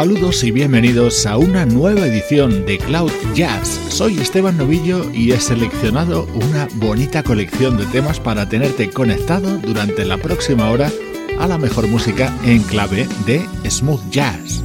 Saludos y bienvenidos a una nueva edición de Cloud Jazz. Soy Esteban Novillo y he seleccionado una bonita colección de temas para tenerte conectado durante la próxima hora a la mejor música en clave de smooth jazz.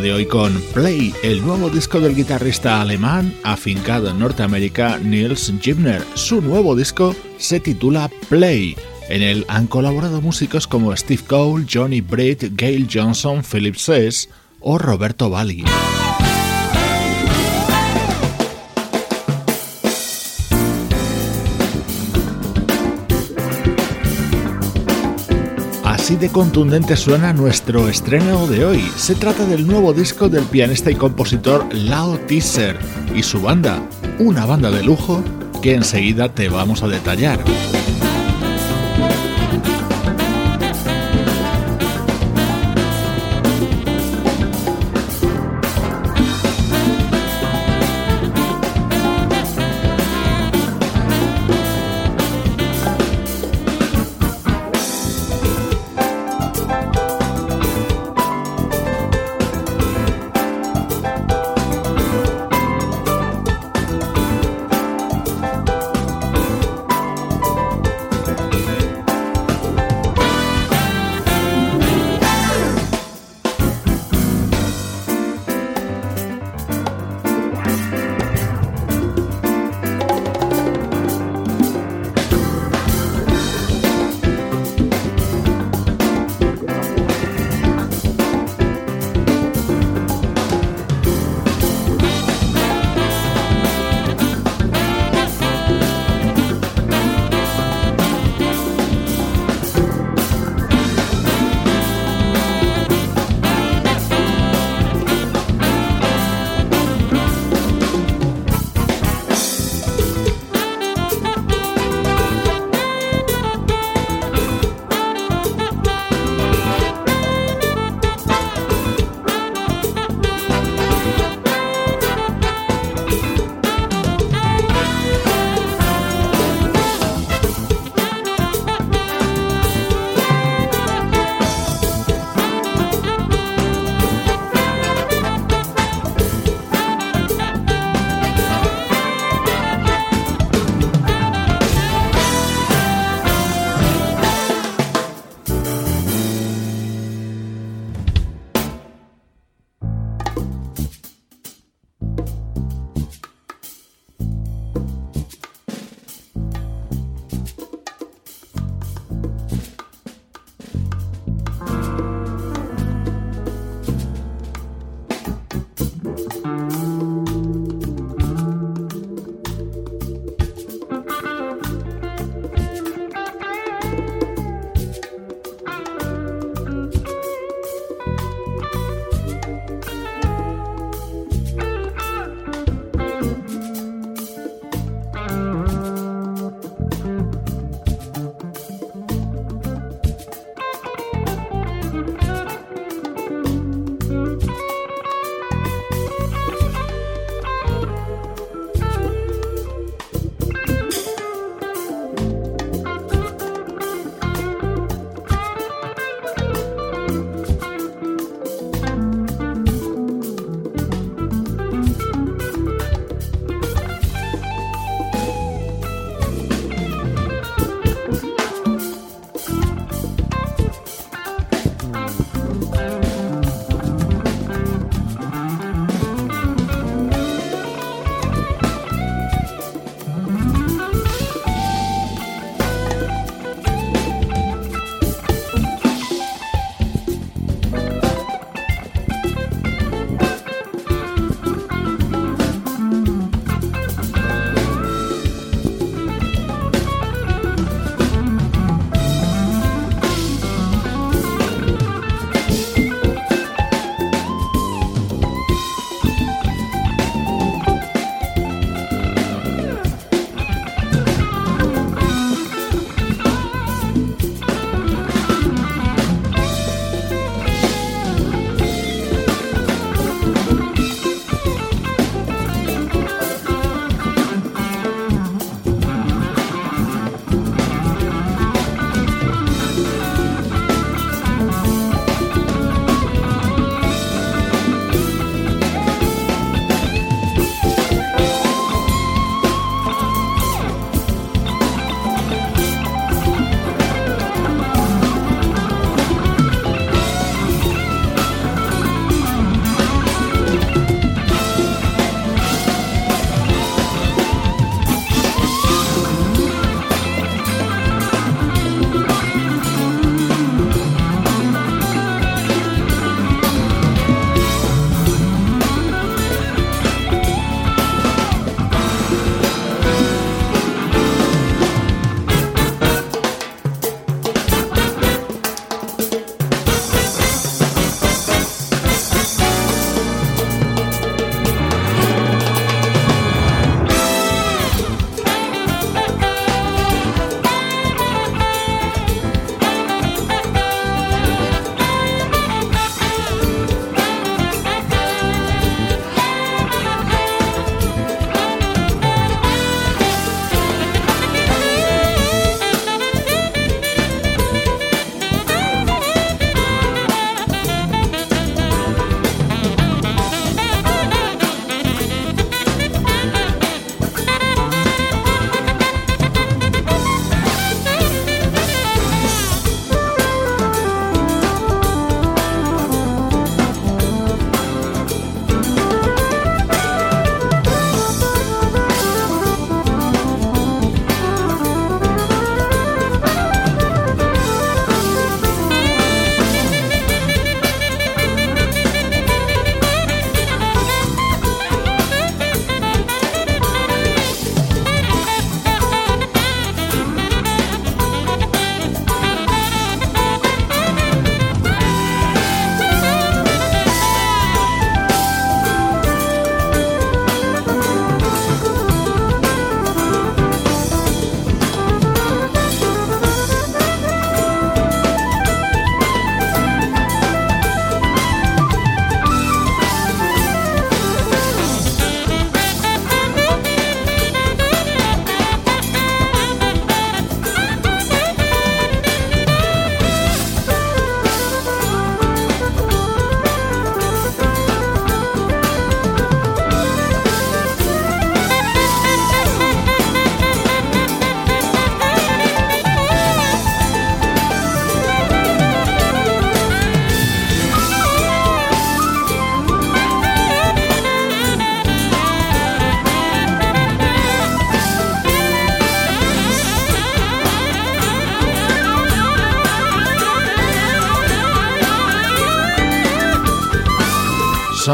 De hoy con Play, el nuevo disco del guitarrista alemán afincado en Norteamérica Niels Gibner. Su nuevo disco se titula Play. En él han colaborado músicos como Steve Cole, Johnny Britt, Gail Johnson, Philip Sess o Roberto Valli. De contundente suena nuestro estreno de hoy. Se trata del nuevo disco del pianista y compositor Lao Teaser y su banda, una banda de lujo que enseguida te vamos a detallar.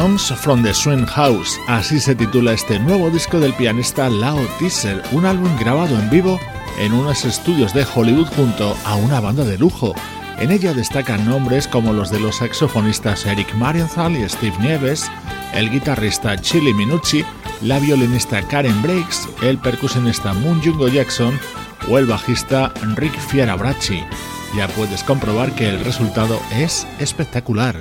Songs from the Swing House. Así se titula este nuevo disco del pianista Lao Teaser, un álbum grabado en vivo en unos estudios de Hollywood junto a una banda de lujo. En ella destacan nombres como los de los saxofonistas Eric Marienthal y Steve Nieves, el guitarrista Chili Minucci, la violinista Karen Breaks, el percusionista Moon Jungo Jackson o el bajista Rick Fierabracci. Ya puedes comprobar que el resultado es espectacular.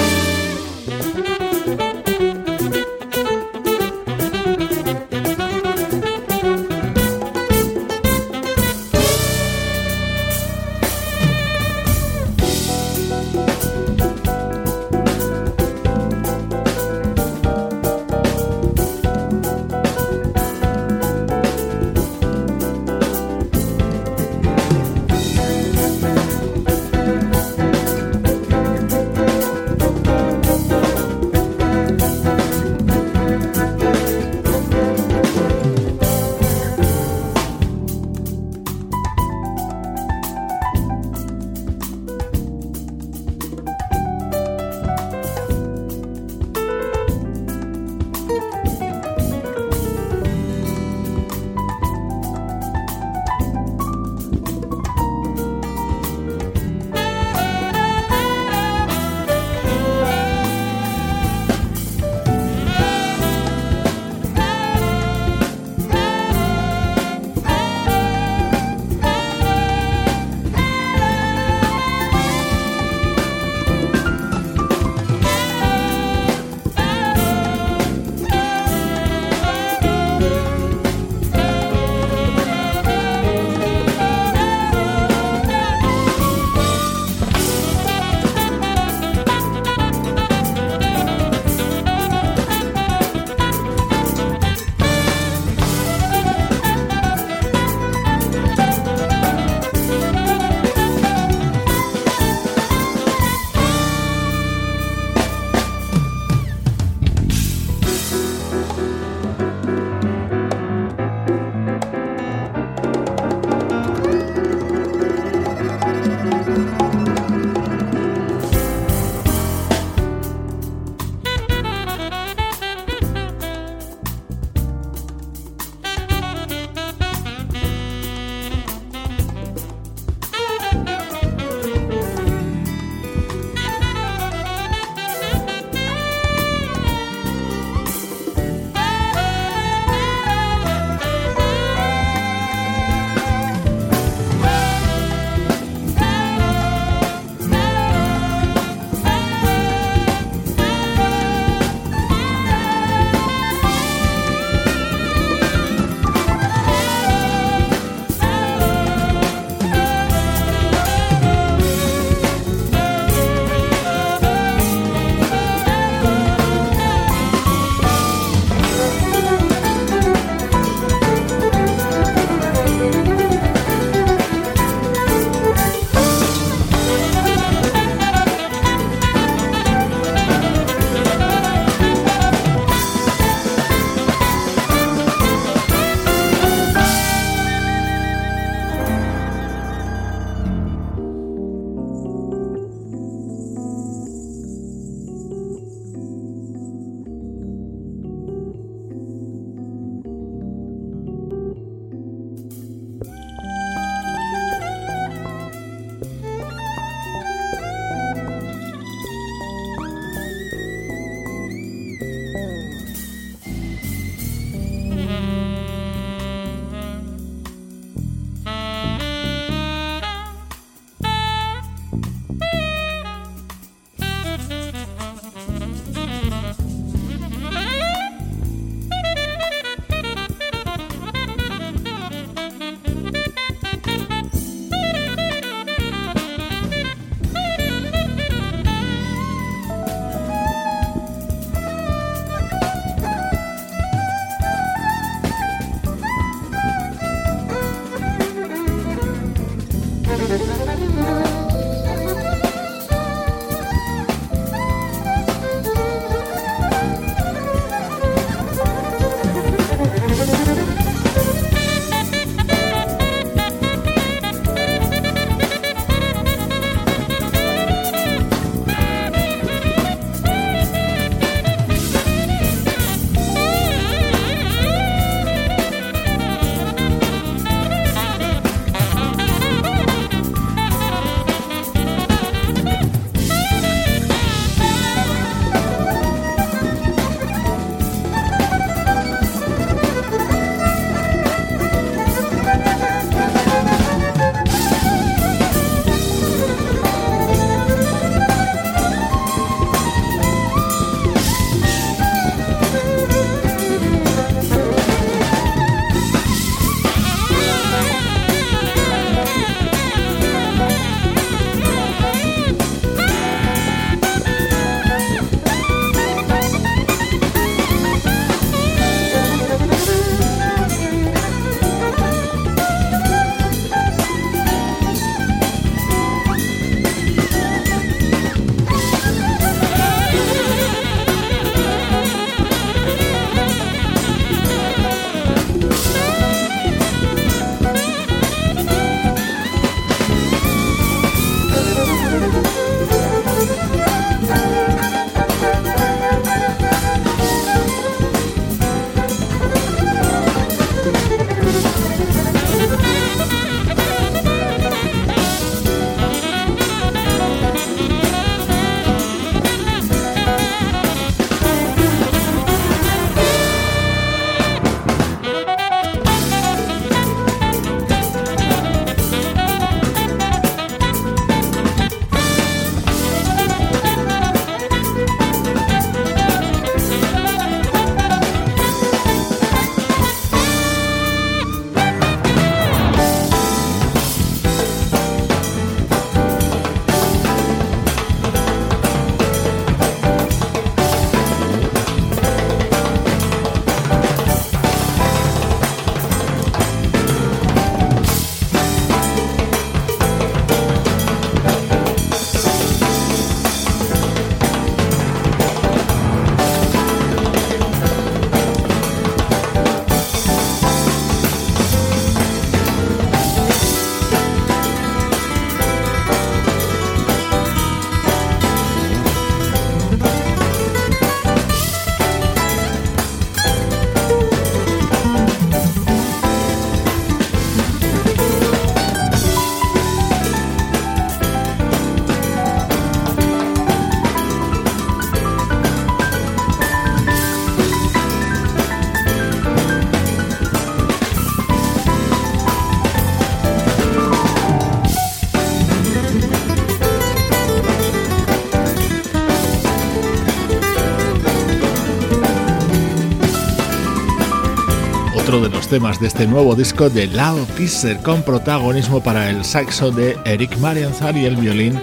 Temas de este nuevo disco de Loud Teaser con protagonismo para el saxo de Eric Marianzar y el violín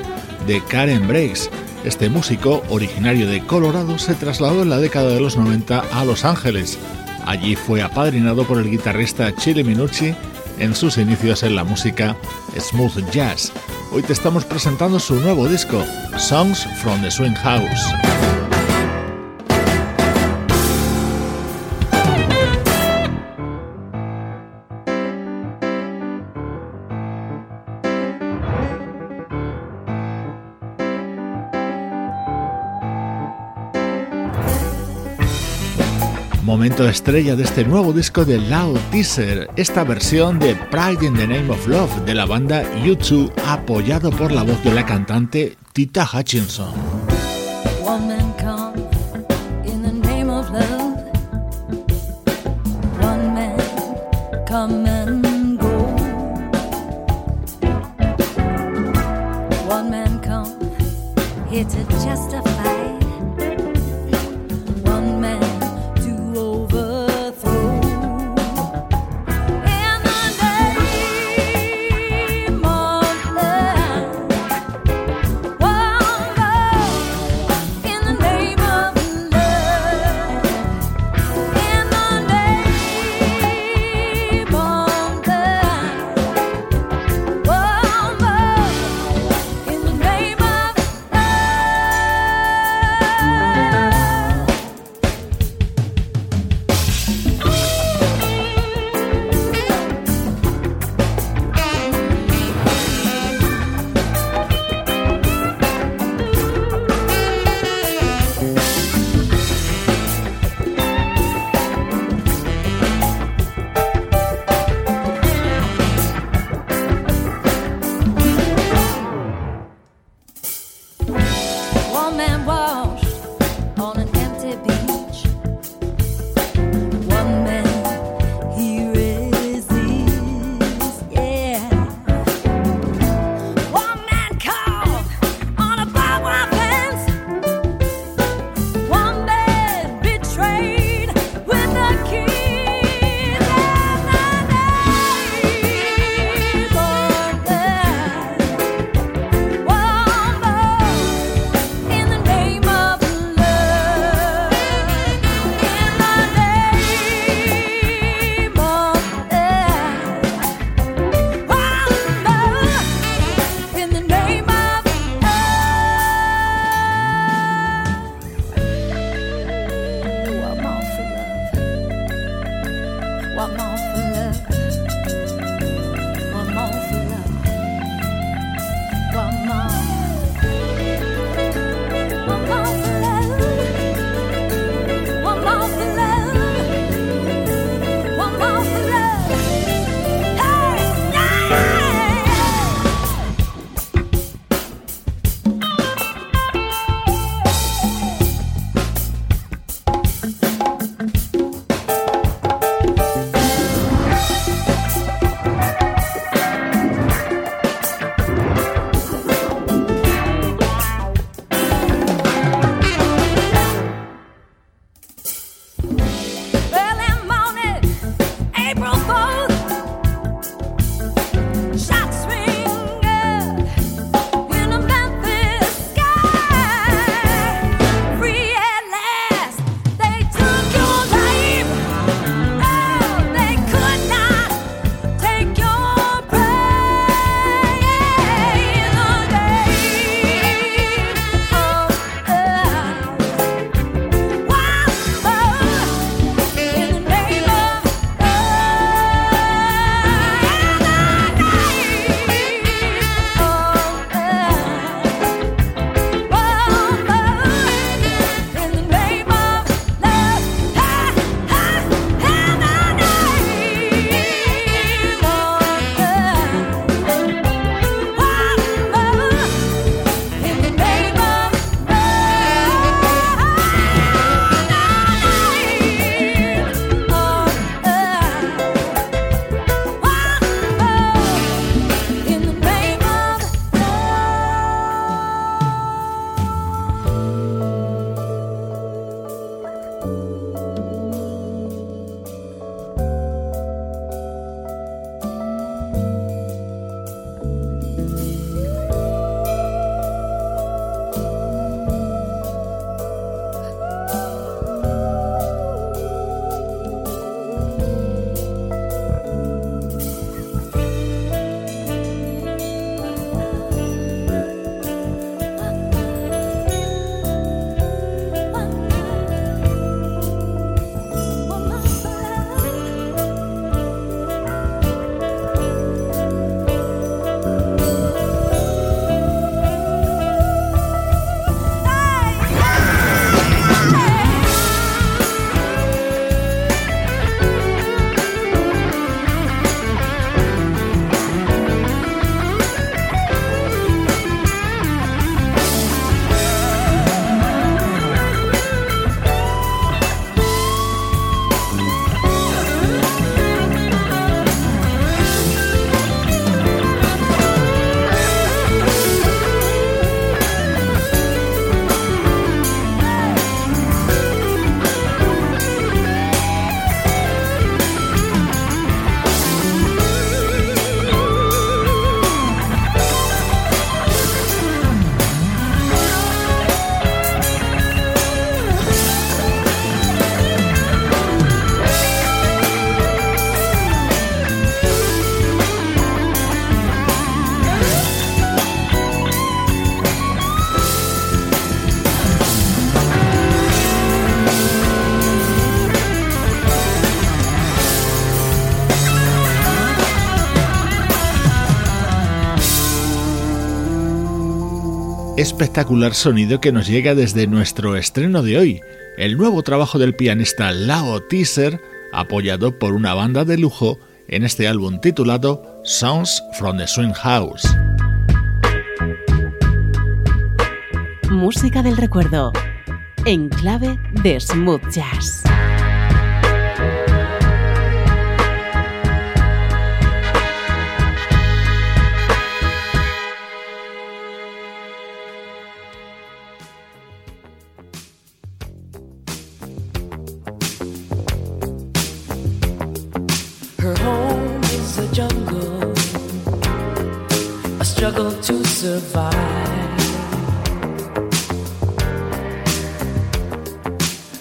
de Karen Breaks. Este músico, originario de Colorado, se trasladó en la década de los 90 a Los Ángeles. Allí fue apadrinado por el guitarrista Chile Minucci en sus inicios en la música smooth jazz. Hoy te estamos presentando su nuevo disco, Songs from the Swing House. momento estrella de este nuevo disco de Loud Teaser, esta versión de Pride in the Name of Love de la banda U2 apoyado por la voz de la cantante Tita Hutchinson. Espectacular sonido que nos llega desde nuestro estreno de hoy, el nuevo trabajo del pianista Lao Teaser, apoyado por una banda de lujo en este álbum titulado Sounds from the Swing House. Música del recuerdo, en clave de smooth jazz. Survive.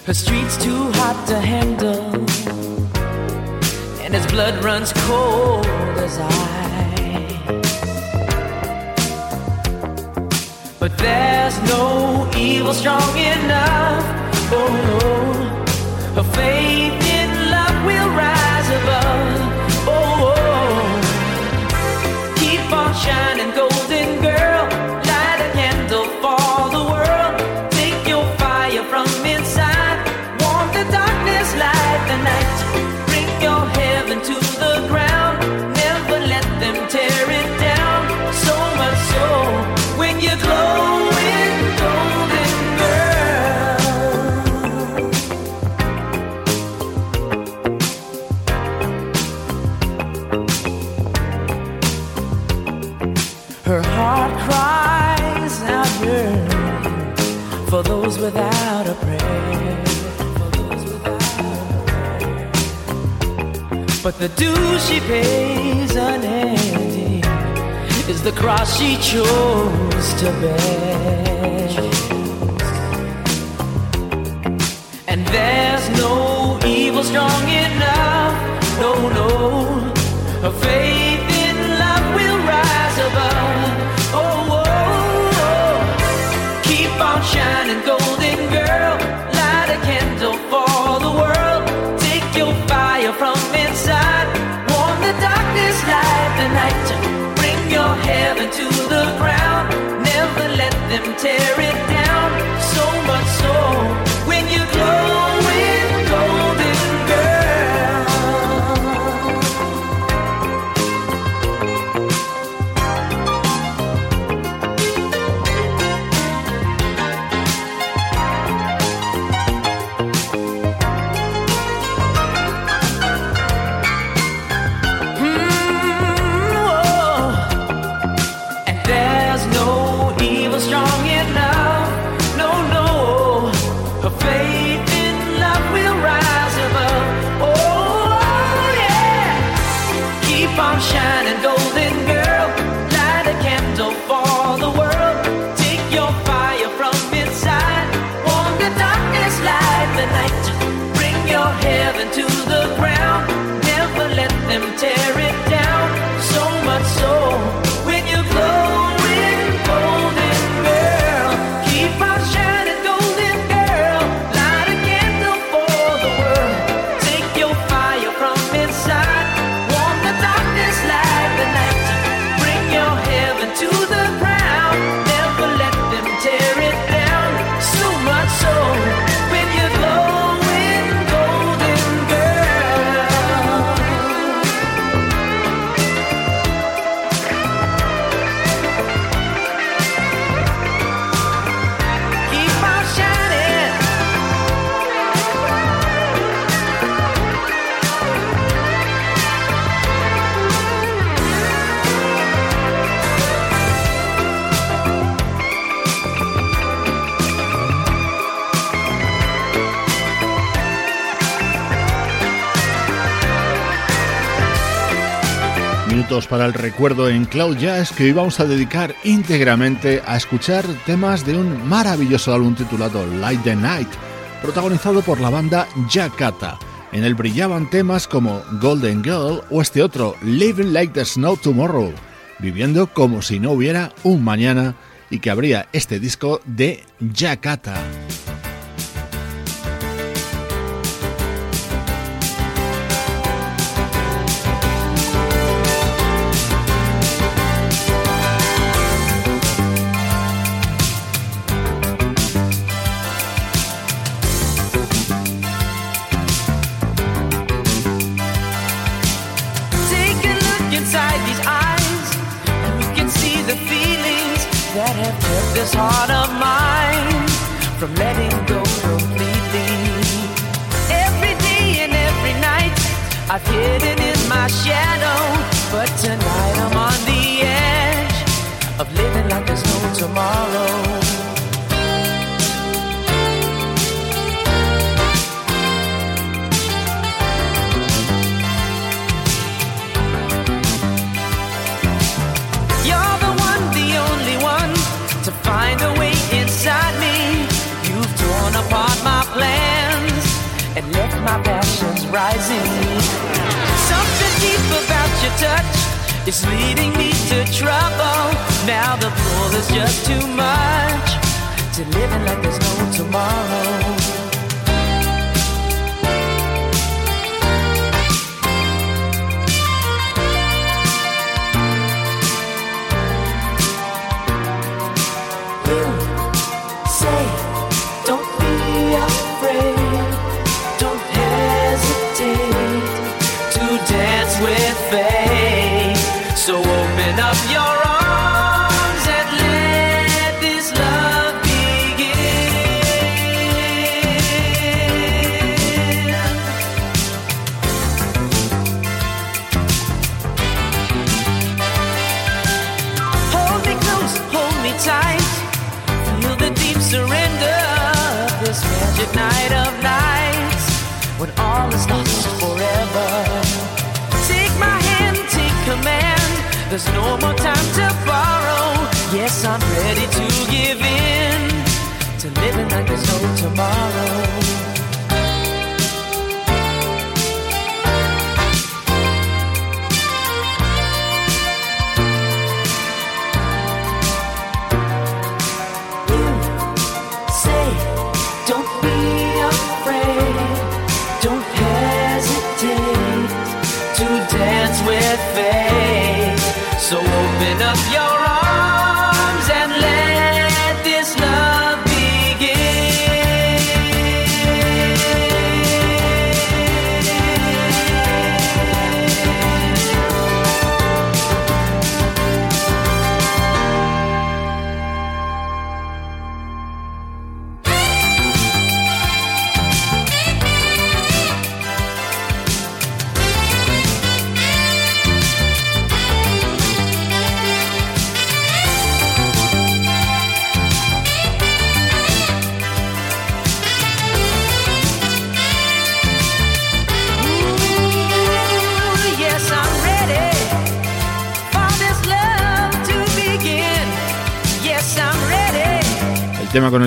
Her street's too hot to handle, and his blood runs cold as ice. But there's no evil strong enough. Oh no, her faith in love will rise above. Oh. oh on shining golden the dues she pays unending is the cross she chose to bear. And there's no evil strong enough, no, no. Her faith in love will rise above. Oh, oh, oh. keep on shining, golden them tear it down. So much so Para el recuerdo en Cloud Jazz que hoy vamos a dedicar íntegramente a escuchar temas de un maravilloso álbum titulado Light the Night, protagonizado por la banda Jakarta. En él brillaban temas como Golden Girl o este otro, Living Like the Snow Tomorrow, viviendo como si no hubiera un mañana y que habría este disco de Jakarta.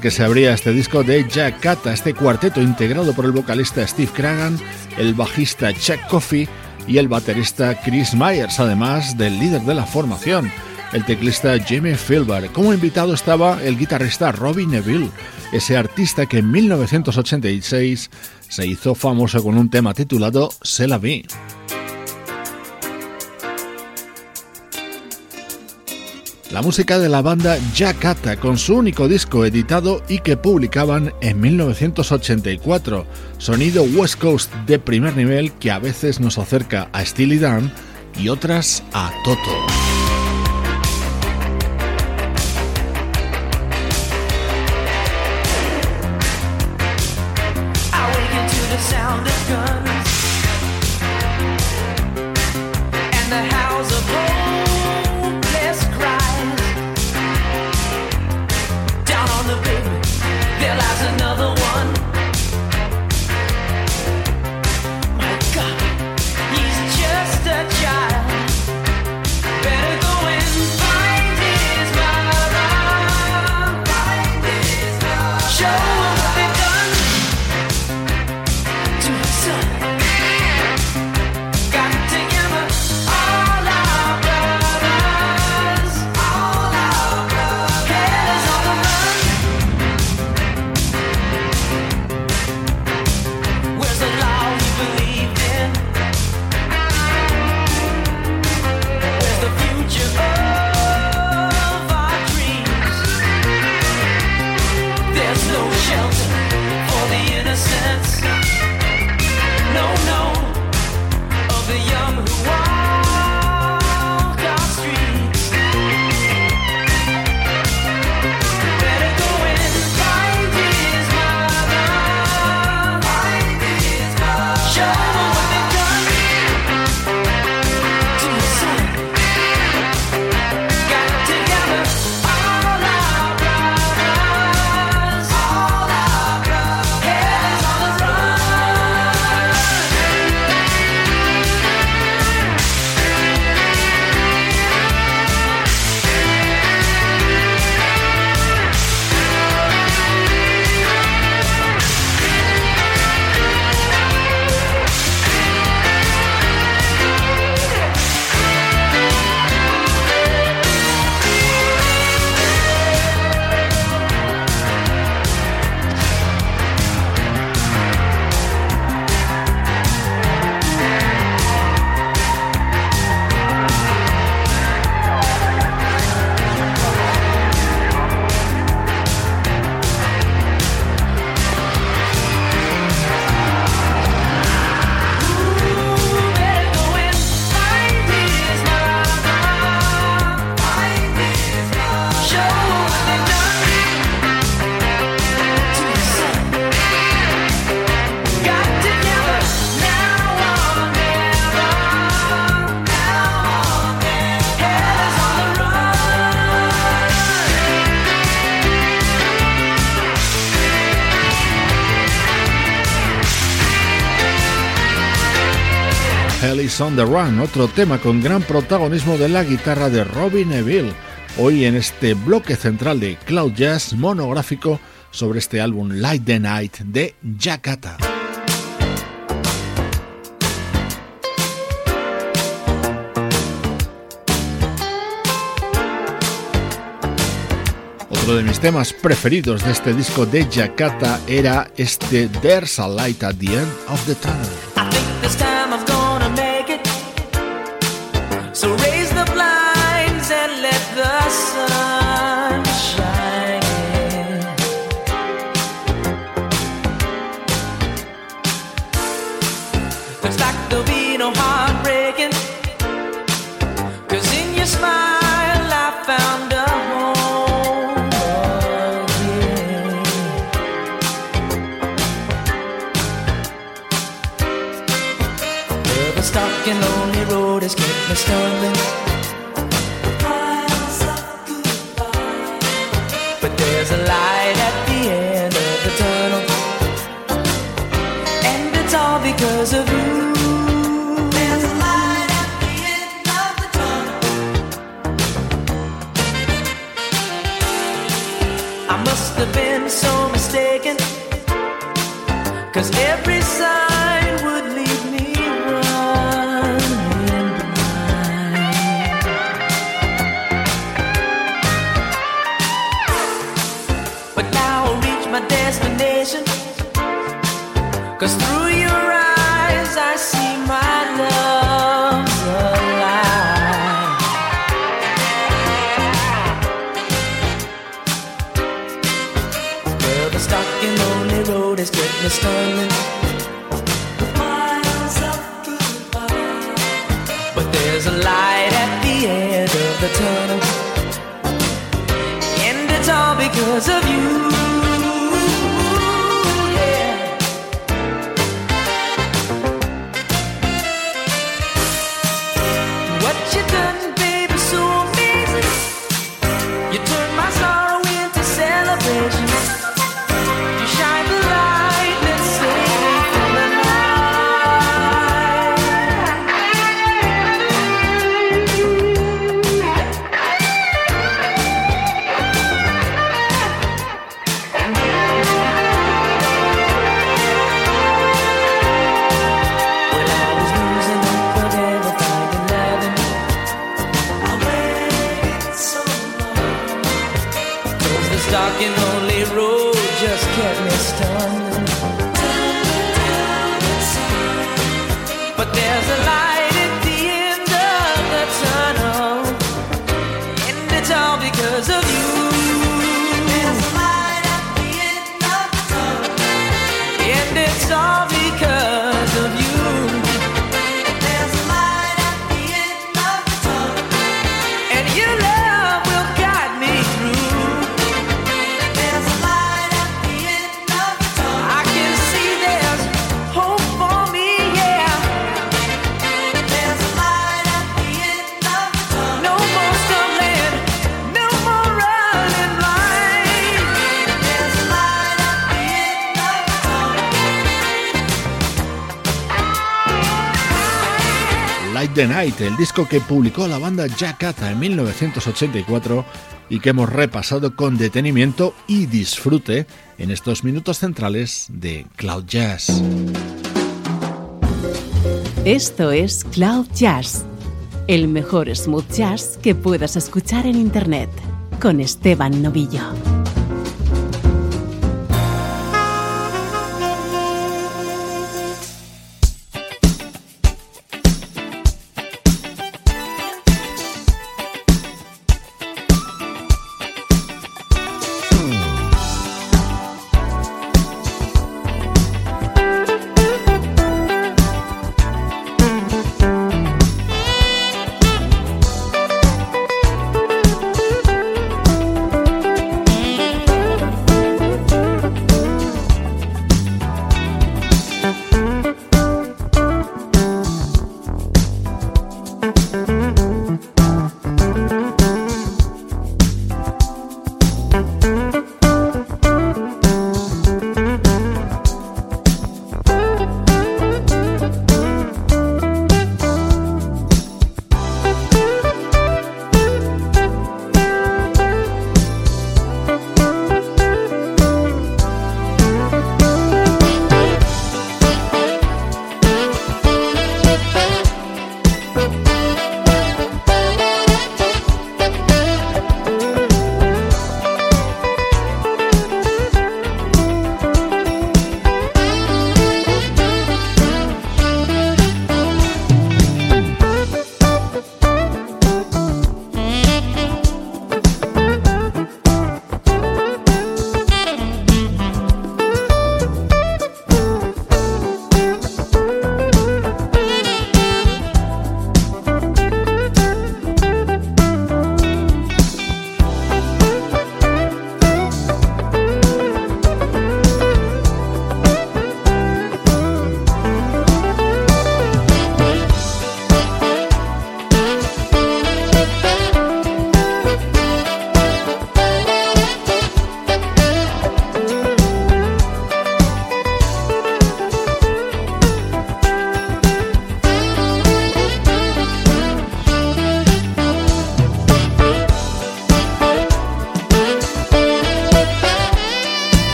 Que se abría este disco de Jack Cata, este cuarteto integrado por el vocalista Steve Cragan, el bajista Chuck Coffey y el baterista Chris Myers, además del líder de la formación, el teclista Jimmy Filber. Como invitado estaba el guitarrista Robbie Neville, ese artista que en 1986 se hizo famoso con un tema titulado Se la vi. La música de la banda Jakarta con su único disco editado y que publicaban en 1984, sonido West Coast de primer nivel que a veces nos acerca a Steely Dan y otras a Toto. The Run, otro tema con gran protagonismo de la guitarra de Robbie Neville. Hoy en este bloque central de Cloud Jazz monográfico sobre este álbum Light the Night de Jakarta. Uno de mis temas preferidos de este disco de Jakarta era este There's a Light at the End of the Tunnel. Stock and lonely road has kept me stumbling. Miles of goodbye. But there's a light at the end of the tunnel. And it's all because of you. Light the Night, el disco que publicó la banda Jakarta en 1984 y que hemos repasado con detenimiento y disfrute en estos minutos centrales de Cloud Jazz. Esto es Cloud Jazz, el mejor smooth jazz que puedas escuchar en Internet, con Esteban Novillo.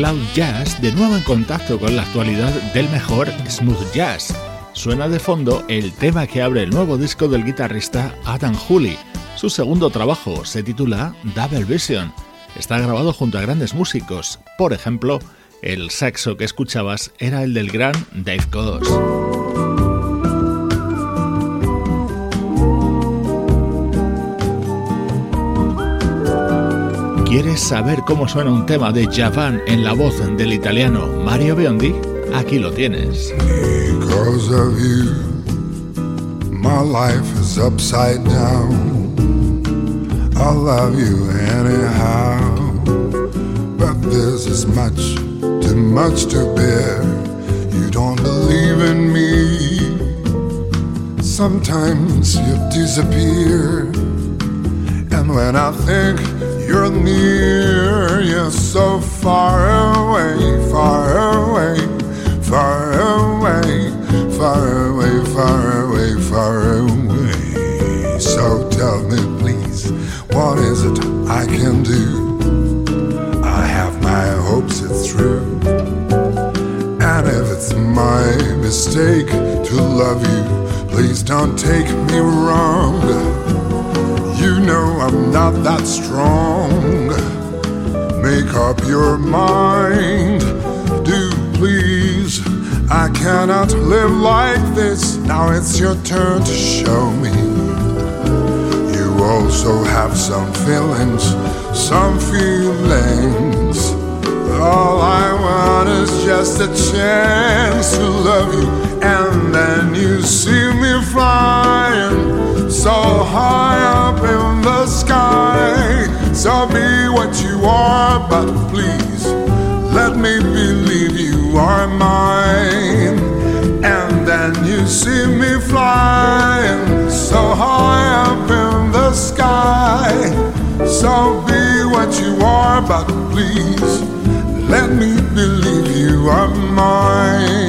Cloud Jazz, de nuevo en contacto con la actualidad del mejor smooth jazz. Suena de fondo el tema que abre el nuevo disco del guitarrista Adam Hooley. Su segundo trabajo se titula Double Vision. Está grabado junto a grandes músicos. Por ejemplo, el saxo que escuchabas era el del gran Dave Coase. ¿Quieres saber cómo suena un tema de Javan en la voz del italiano Mario Biondi? Aquí lo tienes. Because of you, my life is upside down. I love you anyhow, but this is much too much to bear. You don't believe in me. Sometimes you disappear, and when I think you're near, you're so far away, far away, far away, far away, far away, far away. So tell me, please, what is it I can do? I have my hopes it's true. And if it's my mistake to love you, please don't take me wrong. I'm not that strong. Make up your mind, do please. I cannot live like this. Now it's your turn to show me. You also have some feelings, some feelings. All I want is just a chance to love you, and then you see me flying so high up in the sky. So be what you are, but please let me believe you are mine. And then you see me flying so high up in the sky. So be what you are, but please let me believe you are mine.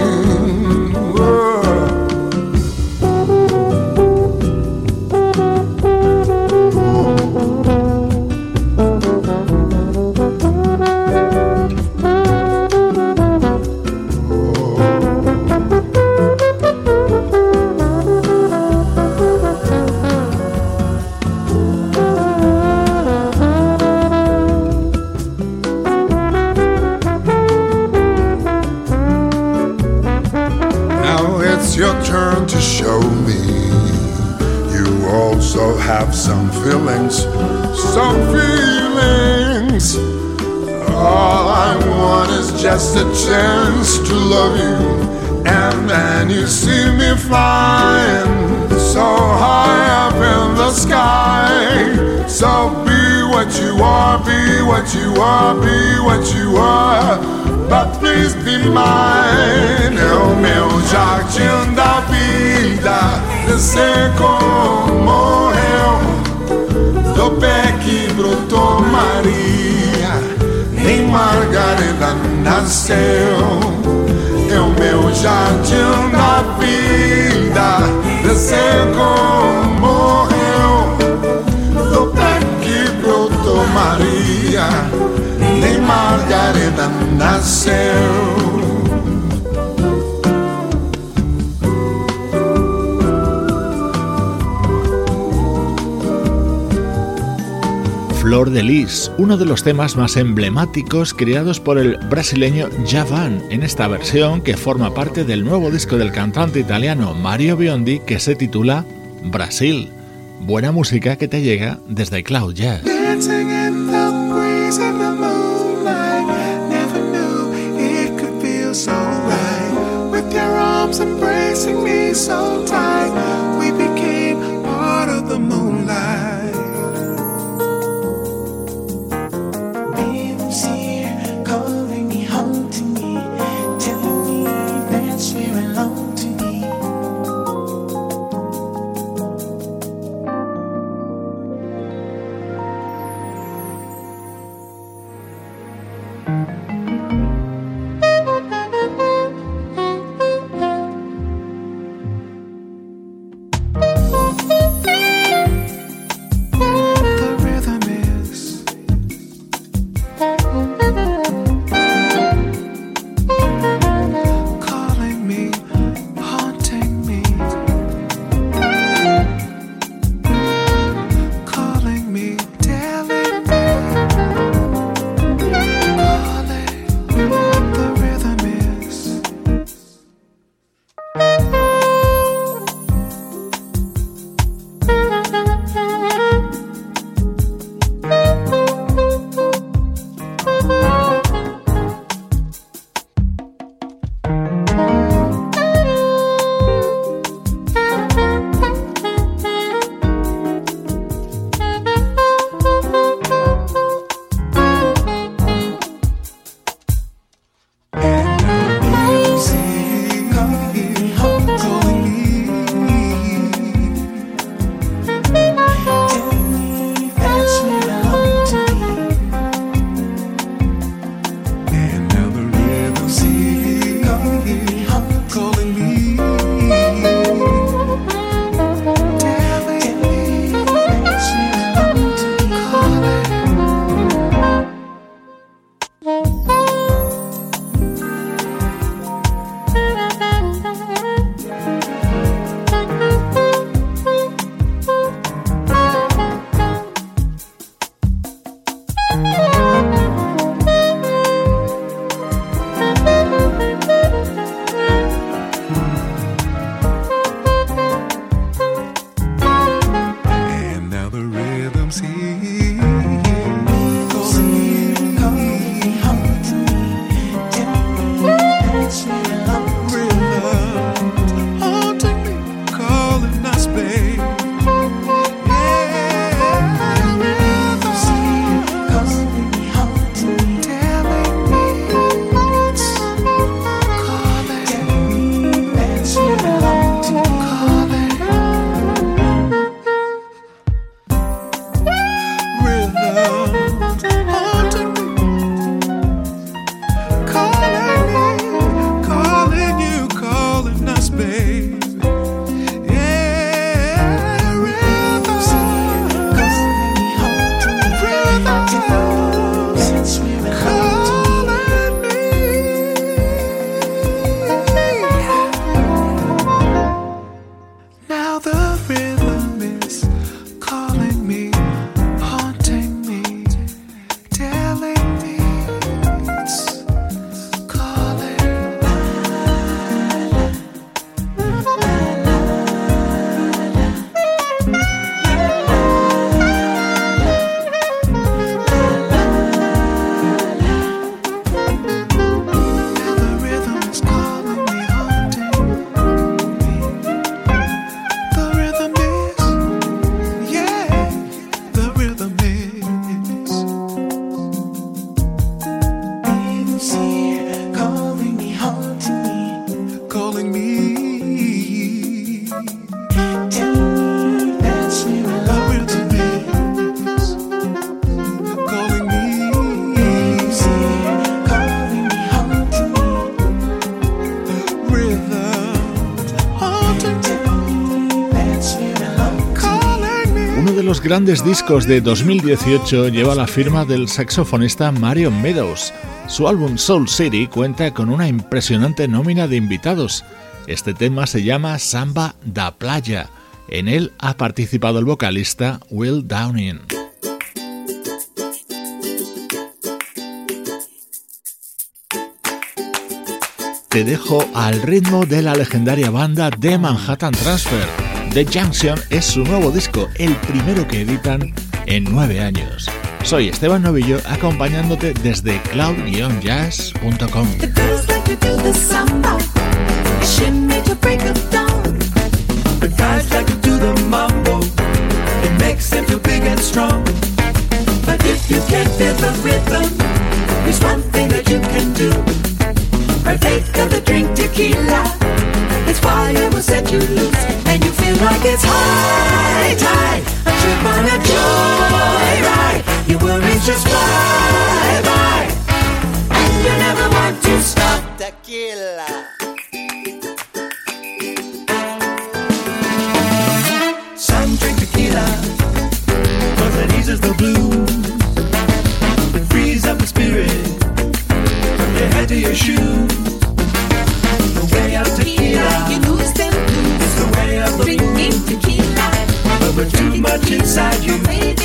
Me. You also have some feelings, some feelings. All I want is just a chance to love you. And then you see me flying so high up in the sky. So be what you are, be what you are, be what you are. But be mine. É o meu jardim da vida. Sei como morreu. Do pé que brotou Maria. Nem Margarida nasceu. É o meu jardim da vida. Sei como Nasceu. Flor de Lis, uno de los temas más emblemáticos creados por el brasileño Javan en esta versión que forma parte del nuevo disco del cantante italiano Mario Biondi que se titula Brasil. Buena música que te llega desde Cloud Jazz. Arms embracing me so tight, we became part of the moonlight. Winds here calling me home to me, telling me alone to me. Grandes discos de 2018 lleva la firma del saxofonista Mario Meadows. Su álbum Soul City cuenta con una impresionante nómina de invitados. Este tema se llama Samba da Playa. En él ha participado el vocalista Will Downing. Te dejo al ritmo de la legendaria banda de Manhattan Transfer. The Junction es su nuevo disco, el primero que editan en nueve años. Soy Esteban Novillo acompañándote desde cloud-jazz.com. Of the drink tequila. Its fire will set you loose. Like it's high tide. A trip on a joyride. Your worries just fly by. And you never want to stop. Tequila. Some drink tequila Cause it eases the blues. It frees up the spirit From your head to your shoes inside you,